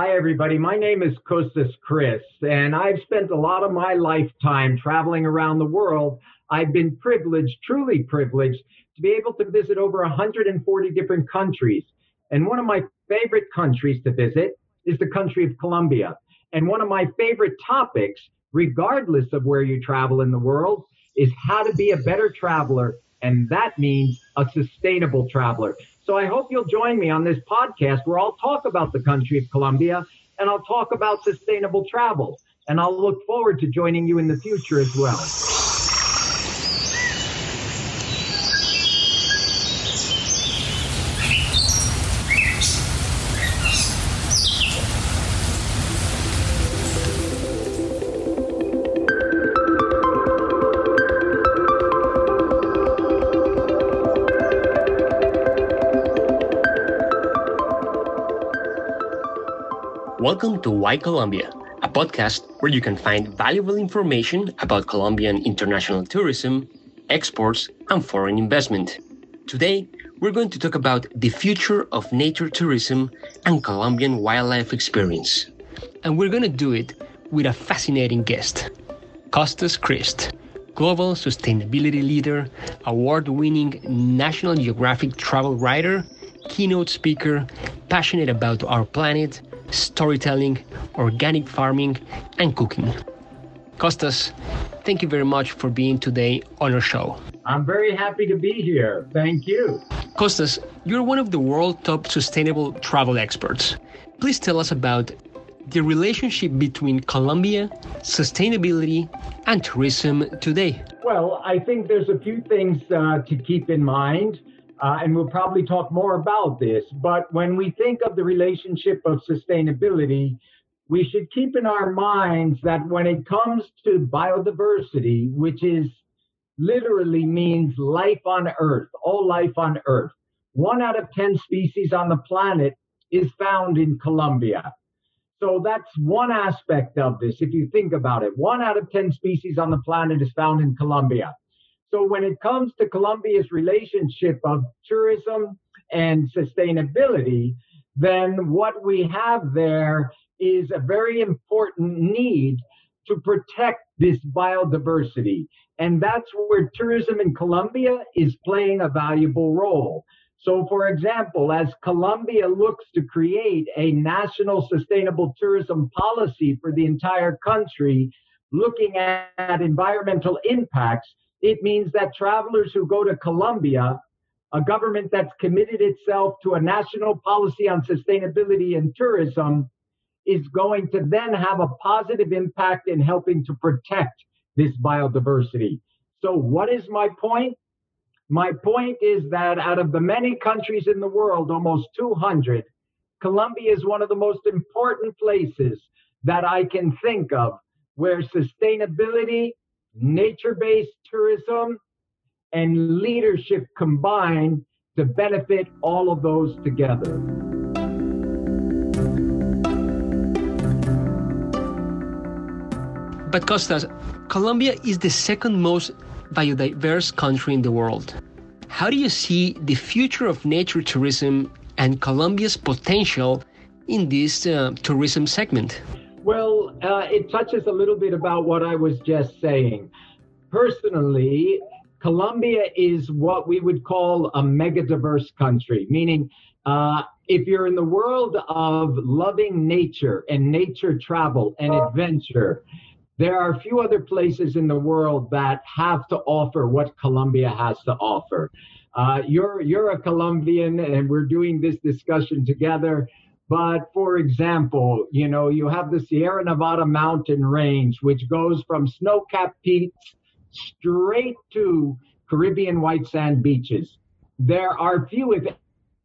Hi, everybody. My name is Costas Christ, and I've spent a lot of my lifetime traveling around the world. I've been privileged, truly privileged, to be able to visit over 140 different countries. And one of my favorite countries to visit is the country of Colombia. And one of my favorite topics, regardless of where you travel in the world, is how to be a better traveler. And that means a sustainable traveler. So I hope you'll join me on this podcast where I'll talk about the country of Colombia and I'll talk about sustainable travel. And I'll look forward to joining you in the future as well. Welcome to Why Colombia, a podcast where you can find valuable information about Colombian international tourism, exports, and foreign investment. Today, we're going to talk about the future of nature tourism and Colombian wildlife experience. And we're going to do it with a fascinating guest, Costas Christ, global sustainability leader, award winning National Geographic travel writer, keynote speaker, passionate about our planet storytelling, organic farming, and cooking. Costas, thank you very much for being today on our show. I'm very happy to be here. Thank you. Costas, you're one of the world top sustainable travel experts. Please tell us about the relationship between Colombia, sustainability, and tourism today. Well, I think there's a few things uh, to keep in mind. Uh, and we'll probably talk more about this. But when we think of the relationship of sustainability, we should keep in our minds that when it comes to biodiversity, which is literally means life on Earth, all life on Earth, one out of 10 species on the planet is found in Colombia. So that's one aspect of this. If you think about it, one out of 10 species on the planet is found in Colombia. So when it comes to Colombia's relationship of tourism and sustainability, then what we have there is a very important need to protect this biodiversity. And that's where tourism in Colombia is playing a valuable role. So, for example, as Colombia looks to create a national sustainable tourism policy for the entire country, looking at environmental impacts, it means that travelers who go to Colombia, a government that's committed itself to a national policy on sustainability and tourism, is going to then have a positive impact in helping to protect this biodiversity. So, what is my point? My point is that out of the many countries in the world, almost 200, Colombia is one of the most important places that I can think of where sustainability nature based tourism, and leadership combine to benefit all of those together. But Costas, Colombia is the second most biodiverse country in the world. How do you see the future of nature tourism and Colombia's potential in this uh, tourism segment? Well, uh, it touches a little bit about what I was just saying. Personally, Colombia is what we would call a mega diverse country, meaning uh, if you're in the world of loving nature and nature travel and adventure, there are a few other places in the world that have to offer what Colombia has to offer. Uh, you're you're a Colombian, and we're doing this discussion together. But for example, you know, you have the Sierra Nevada mountain range, which goes from snow capped peaks straight to Caribbean white sand beaches. There are few, if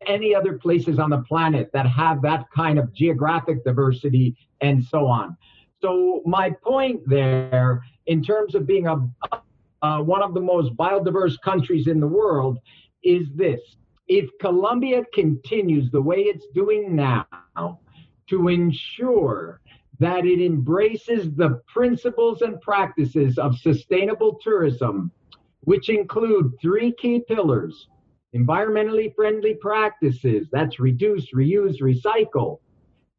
any other places on the planet that have that kind of geographic diversity and so on. So, my point there, in terms of being a, uh, one of the most biodiverse countries in the world, is this if Colombia continues the way it's doing now to ensure that it embraces the principles and practices of sustainable tourism, which include three key pillars environmentally friendly practices that's reduce, reuse, recycle,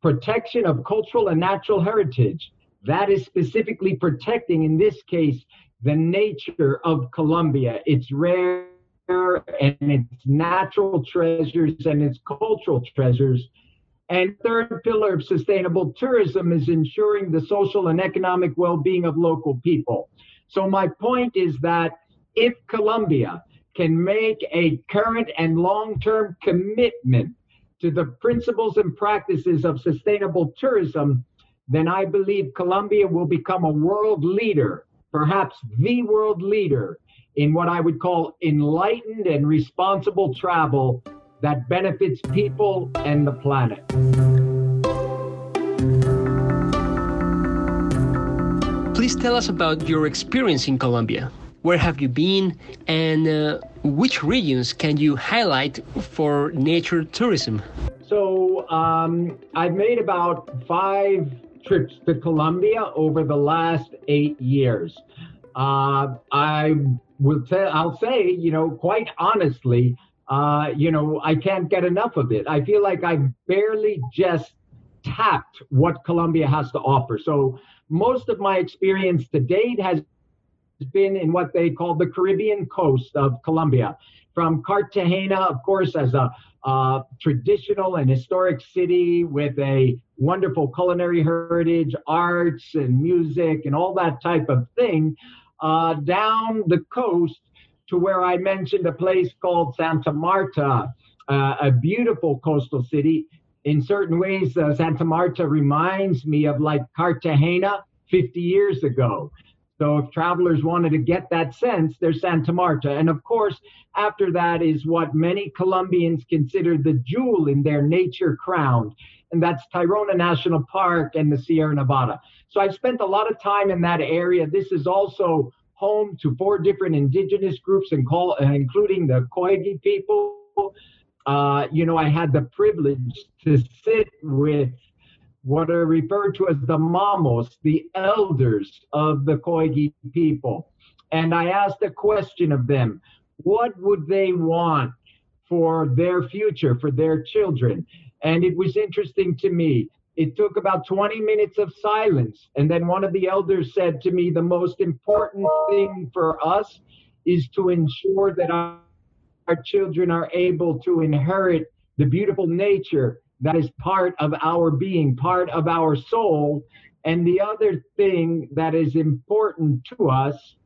protection of cultural and natural heritage. That is specifically protecting, in this case, the nature of Colombia, its rare and its natural treasures and its cultural treasures. And third pillar of sustainable tourism is ensuring the social and economic well-being of local people. So my point is that if Colombia can make a current and long-term commitment to the principles and practices of sustainable tourism, then I believe Colombia will become a world leader, perhaps the world leader in what I would call enlightened and responsible travel that benefits people and the planet. Please tell us about your experience in Colombia. Where have you been, and uh, which regions can you highlight for nature tourism? So, um, I've made about five trips to Colombia over the last eight years. Uh, I will tell, I'll say, you know, quite honestly, uh, you know, I can't get enough of it. I feel like I've barely just tapped what Colombia has to offer. So most of my experience to date has been in what they call the Caribbean coast of Colombia, from Cartagena, of course, as a uh, traditional and historic city with a wonderful culinary heritage, arts and music, and all that type of thing, uh, down the coast to where I mentioned a place called Santa Marta, uh, a beautiful coastal city. In certain ways, uh, Santa Marta reminds me of like Cartagena 50 years ago. So if travelers wanted to get that sense, there's Santa Marta. And of course, after that is what many Colombians consider the jewel in their nature crown, and that's Tayrona National Park and the Sierra Nevada. So I've spent a lot of time in that area. This is also home to four different indigenous groups, and call, uh, including the Kogi people. Uh, you know, I had the privilege to sit with what are referred to as the mamos, the elders of the Kogi people. And I asked a question of them what would they want for their future, for their children? And it was interesting to me. It took about 20 minutes of silence. And then one of the elders said to me, The most important thing for us is to ensure that our, our children are able to inherit the beautiful nature that is part of our being, part of our soul. And the other thing that is important to us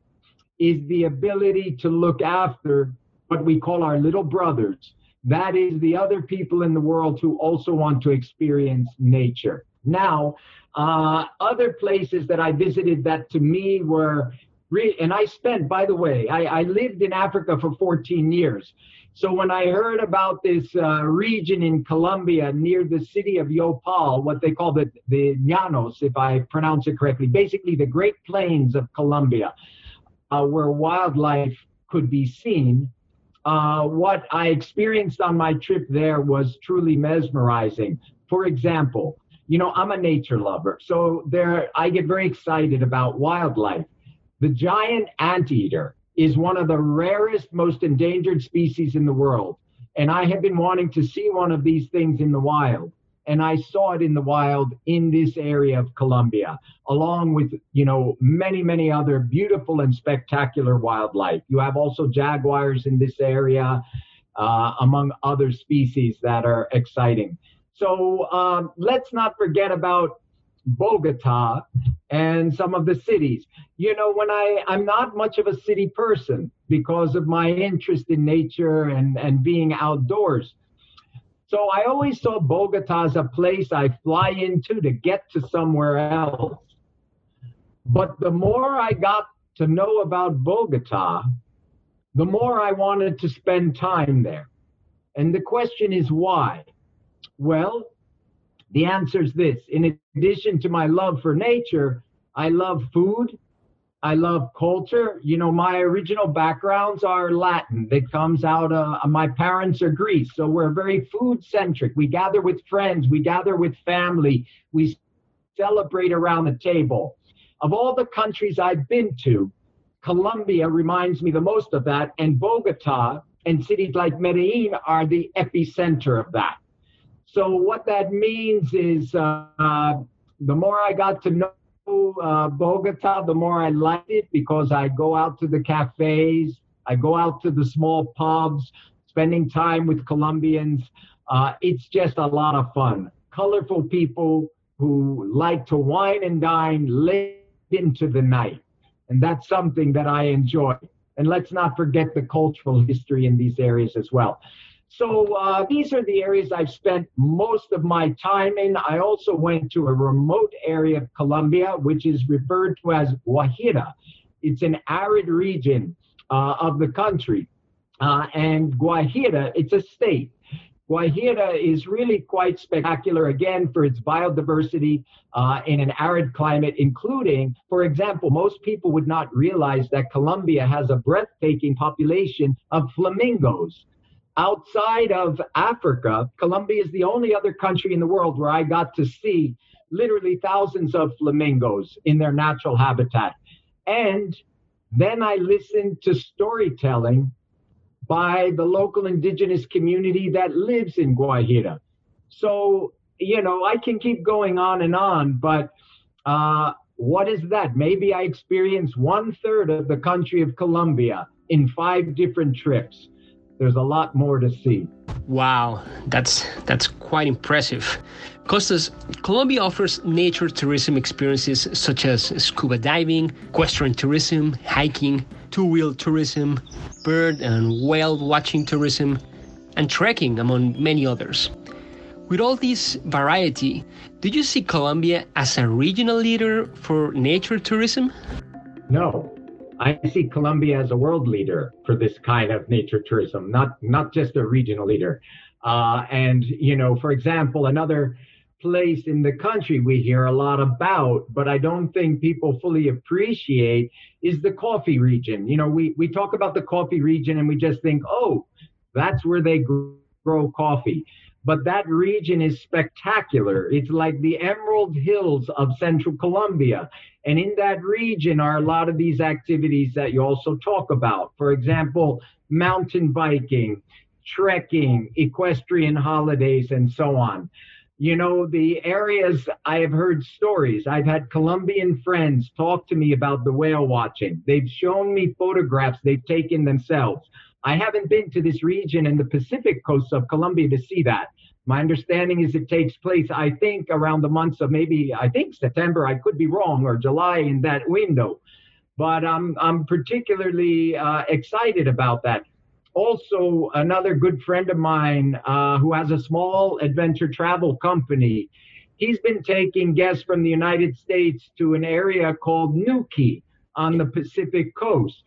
is the ability to look after what we call our little brothers. That is the other people in the world who also want to experience nature. Now, uh, other places that I visited that to me were, re- and I spent, by the way, I, I lived in Africa for 14 years. So when I heard about this uh, region in Colombia near the city of Yopal, what they call the, the Llanos, if I pronounce it correctly, basically the Great Plains of Colombia, uh, where wildlife could be seen, uh, what I experienced on my trip there was truly mesmerizing. For example, you know, I'm a nature lover, so there I get very excited about wildlife. The giant anteater is one of the rarest, most endangered species in the world. And I have been wanting to see one of these things in the wild. And I saw it in the wild in this area of Colombia, along with, you know, many, many other beautiful and spectacular wildlife. You have also jaguars in this area, uh, among other species that are exciting. So um, let's not forget about Bogota and some of the cities. You know, when I, I'm not much of a city person because of my interest in nature and, and being outdoors. So I always saw Bogota as a place I fly into to get to somewhere else. But the more I got to know about Bogota, the more I wanted to spend time there. And the question is why? Well, the answer is this in addition to my love for nature, I love food. I love culture. You know, my original backgrounds are Latin. That comes out of uh, my parents are Greece. So we're very food centric. We gather with friends, we gather with family, we celebrate around the table. Of all the countries I've been to, Colombia reminds me the most of that, and Bogota and cities like Medellin are the epicenter of that. So what that means is uh, uh, the more I got to know uh, Bogota, the more I liked it because I go out to the cafes, I go out to the small pubs, spending time with Colombians. Uh, it's just a lot of fun. Colorful people who like to wine and dine late into the night. And that's something that I enjoy. And let's not forget the cultural history in these areas as well. So uh, these are the areas I've spent most of my time in. I also went to a remote area of Colombia, which is referred to as Guajira. It's an arid region uh, of the country. Uh, and Guajira, it's a state. Guajira is really quite spectacular, again, for its biodiversity uh, in an arid climate, including, for example, most people would not realize that Colombia has a breathtaking population of flamingos. Outside of Africa, Colombia is the only other country in the world where I got to see literally thousands of flamingos in their natural habitat. And then I listened to storytelling by the local indigenous community that lives in Guajira. So, you know, I can keep going on and on, but uh, what is that? Maybe I experienced one third of the country of Colombia in five different trips. There's a lot more to see. Wow, that's that's quite impressive. Costas, Colombia offers nature tourism experiences such as scuba diving, equestrian tourism, hiking, two-wheel tourism, bird and whale watching tourism, and trekking, among many others. With all this variety, do you see Colombia as a regional leader for nature tourism? No. I see Colombia as a world leader for this kind of nature tourism, not not just a regional leader. Uh, and you know, for example, another place in the country we hear a lot about, but I don't think people fully appreciate is the coffee region. You know, we we talk about the coffee region and we just think, oh, that's where they grow coffee but that region is spectacular. It's like the Emerald Hills of central Colombia. And in that region are a lot of these activities that you also talk about. For example, mountain biking, trekking, equestrian holidays, and so on. You know, the areas I have heard stories. I've had Colombian friends talk to me about the whale watching. They've shown me photographs they've taken themselves. I haven't been to this region in the Pacific coast of Colombia to see that. My understanding is it takes place, I think, around the months of maybe, I think September, I could be wrong, or July in that window. But I'm, I'm particularly uh, excited about that. Also, another good friend of mine uh, who has a small adventure travel company, he's been taking guests from the United States to an area called Nuquí on the Pacific coast.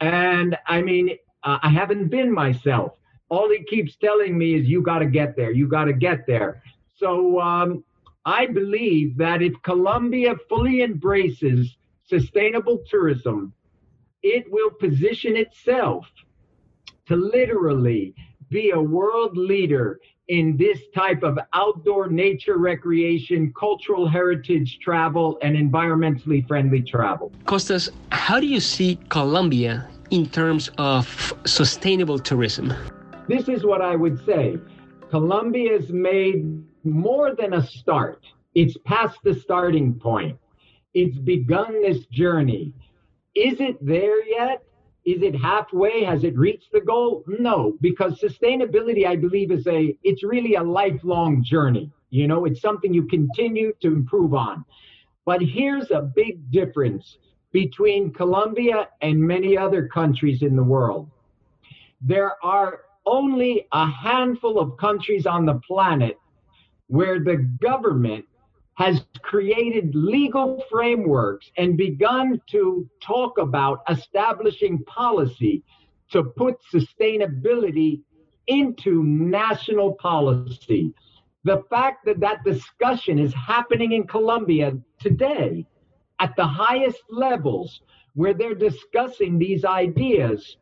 And I mean, uh, I haven't been myself. All he keeps telling me is, you got to get there. You got to get there. So um, I believe that if Colombia fully embraces sustainable tourism, it will position itself to literally be a world leader in this type of outdoor nature recreation, cultural heritage travel, and environmentally friendly travel. Costas, how do you see Colombia in terms of sustainable tourism? This is what I would say. Colombia's made more than a start. It's past the starting point. It's begun this journey. Is it there yet? Is it halfway? Has it reached the goal? No, because sustainability, I believe, is a it's really a lifelong journey. You know, it's something you continue to improve on. But here's a big difference between Colombia and many other countries in the world. There are only a handful of countries on the planet where the government has created legal frameworks and begun to talk about establishing policy to put sustainability into national policy. The fact that that discussion is happening in Colombia today at the highest levels where they're discussing these ideas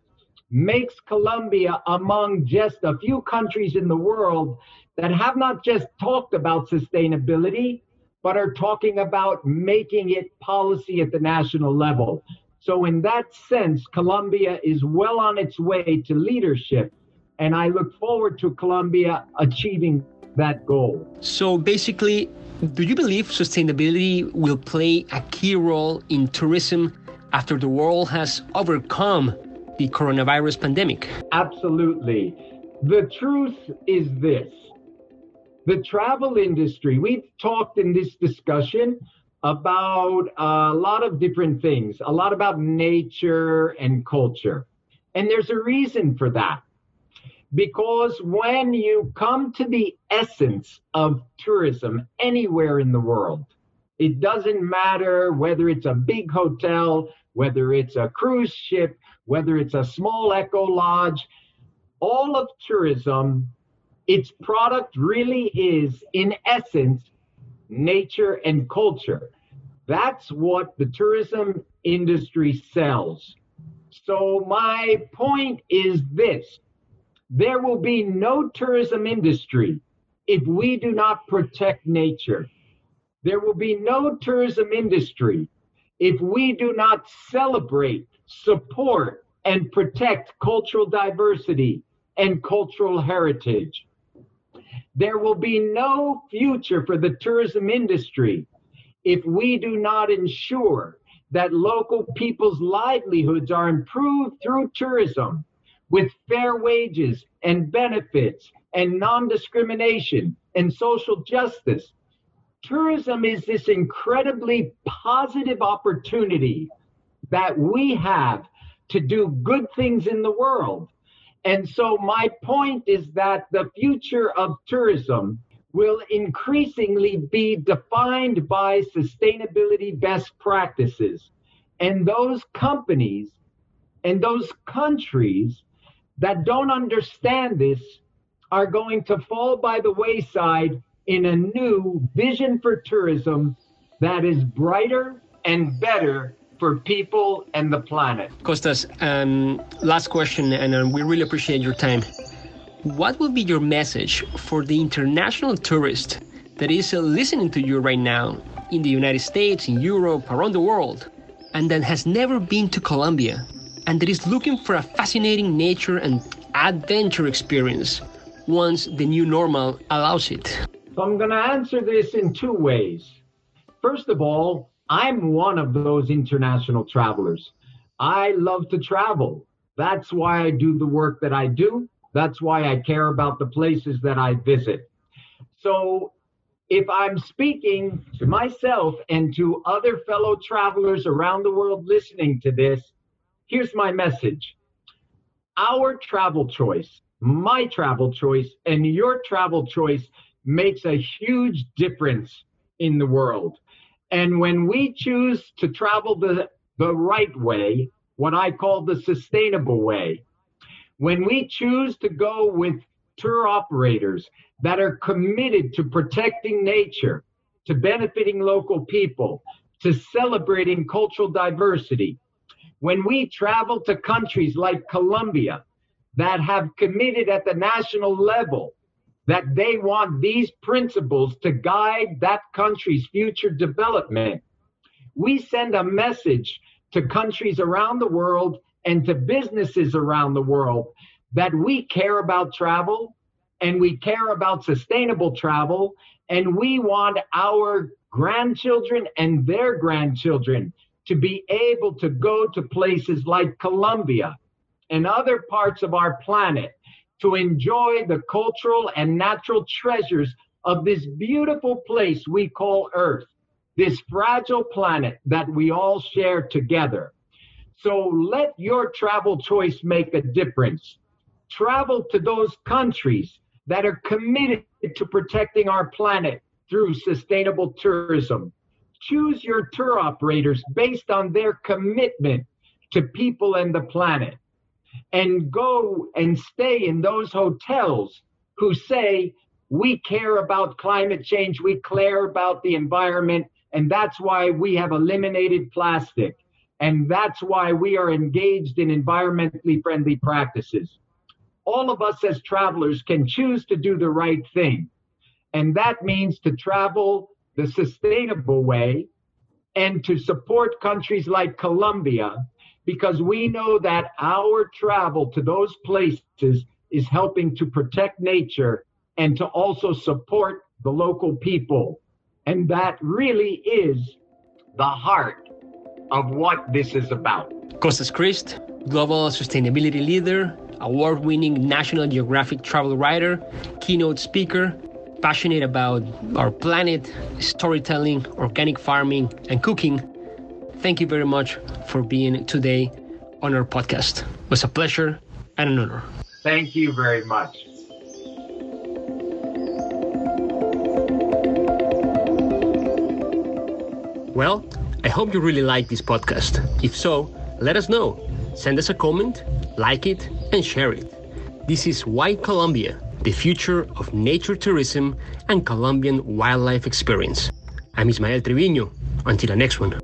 makes Colombia among just a few countries in the world that have not just talked about sustainability, but are talking about making it policy at the national level. So, in that sense, Colombia is well on its way to leadership. And I look forward to Colombia achieving that goal. So basically, do you believe sustainability will play a key role in tourism after the world has overcome the coronavirus pandemic? Absolutely. The truth is this the travel industry, we've talked in this discussion about a lot of different things, a lot about nature and culture. And there's a reason for that. Because when you come to the essence of tourism anywhere in the world, it doesn't matter whether it's a big hotel, whether it's a cruise ship, whether it's a small eco lodge, all of tourism, its product really is, in essence, nature and culture. That's what the tourism industry sells. So, my point is this there will be no tourism industry if we do not protect nature. There will be no tourism industry if we do not celebrate, support, and protect cultural diversity and cultural heritage. There will be no future for the tourism industry if we do not ensure that local people's livelihoods are improved through tourism with fair wages and benefits and non discrimination and social justice. Tourism is this incredibly positive opportunity that we have to do good things in the world. And so, my point is that the future of tourism will increasingly be defined by sustainability best practices. And those companies and those countries that don't understand this are going to fall by the wayside in a new vision for tourism that is brighter and better for people and the planet. Costas, um, last question, and uh, we really appreciate your time. What will be your message for the international tourist that is uh, listening to you right now in the United States, in Europe, around the world, and that has never been to Colombia and that is looking for a fascinating nature and adventure experience once the new normal allows it? So I'm going to answer this in two ways. First of all, I'm one of those international travelers. I love to travel. That's why I do the work that I do. That's why I care about the places that I visit. So if I'm speaking to myself and to other fellow travelers around the world listening to this, here's my message our travel choice, my travel choice, and your travel choice makes a huge difference in the world. And when we choose to travel the, the right way, what I call the sustainable way, when we choose to go with tour operators that are committed to protecting nature, to benefiting local people, to celebrating cultural diversity, when we travel to countries like Colombia that have committed at the national level that they want these principles to guide that country's future development, we send a message to countries around the world and to businesses around the world that we care about travel and we care about sustainable travel and we want our grandchildren and their grandchildren to be able to go to places like Colombia and other parts of our planet to enjoy the cultural and natural treasures of this beautiful place we call Earth, this fragile planet that we all share together. So let your travel choice make a difference. Travel to those countries that are committed to protecting our planet through sustainable tourism choose your tour operators based on their commitment to people and the planet. And go and stay in those hotels who say, we care about climate change, we care about the environment, and that's why we have eliminated plastic. And that's why we are engaged in environmentally friendly practices. All of us as travelers can choose to do the right thing. And that means to travel the sustainable way and to support countries like Colombia because we know that our travel to those places is helping to protect nature and to also support the local people. And that really is the heart of what this is about. Costas Christ, global sustainability leader, award winning National Geographic travel writer, keynote speaker, passionate about our planet, storytelling, organic farming, and cooking. Thank you very much for being today on our podcast. It was a pleasure and an honor. Thank you very much. Well, I hope you really like this podcast. If so, let us know. Send us a comment, like it, and share it. This is Why Colombia, the future of nature tourism and Colombian wildlife experience. I'm Ismael Triviño. Until the next one.